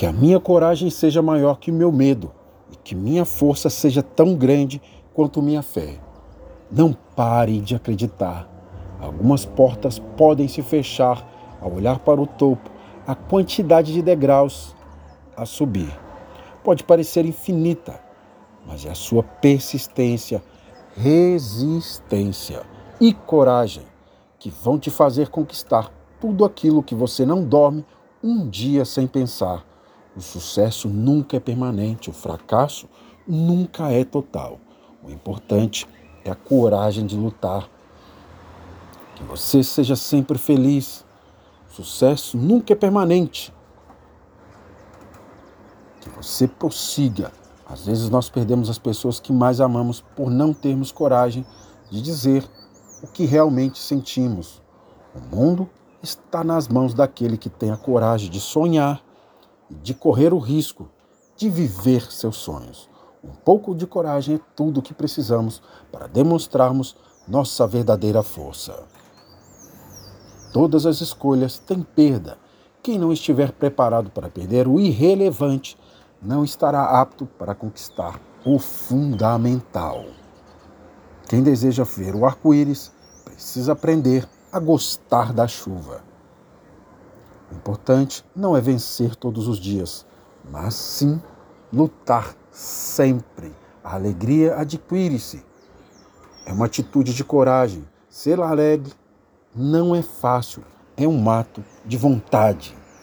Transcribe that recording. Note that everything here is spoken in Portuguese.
Que a minha coragem seja maior que o meu medo e que minha força seja tão grande quanto minha fé. Não pare de acreditar. Algumas portas podem se fechar ao olhar para o topo, a quantidade de degraus a subir. Pode parecer infinita, mas é a sua persistência, resistência e coragem que vão te fazer conquistar tudo aquilo que você não dorme um dia sem pensar. O sucesso nunca é permanente, o fracasso nunca é total. O importante é a coragem de lutar. Que você seja sempre feliz. O sucesso nunca é permanente. Que você prossiga. Às vezes nós perdemos as pessoas que mais amamos por não termos coragem de dizer o que realmente sentimos. O mundo está nas mãos daquele que tem a coragem de sonhar e de correr o risco de viver seus sonhos. Um pouco de coragem é tudo o que precisamos para demonstrarmos nossa verdadeira força. Todas as escolhas têm perda. Quem não estiver preparado para perder o irrelevante não estará apto para conquistar o fundamental. Quem deseja ver o arco-íris precisa aprender a gostar da chuva. O importante não é vencer todos os dias, mas sim lutar sempre. A alegria adquire-se. É uma atitude de coragem. Ser alegre não é fácil, é um ato de vontade.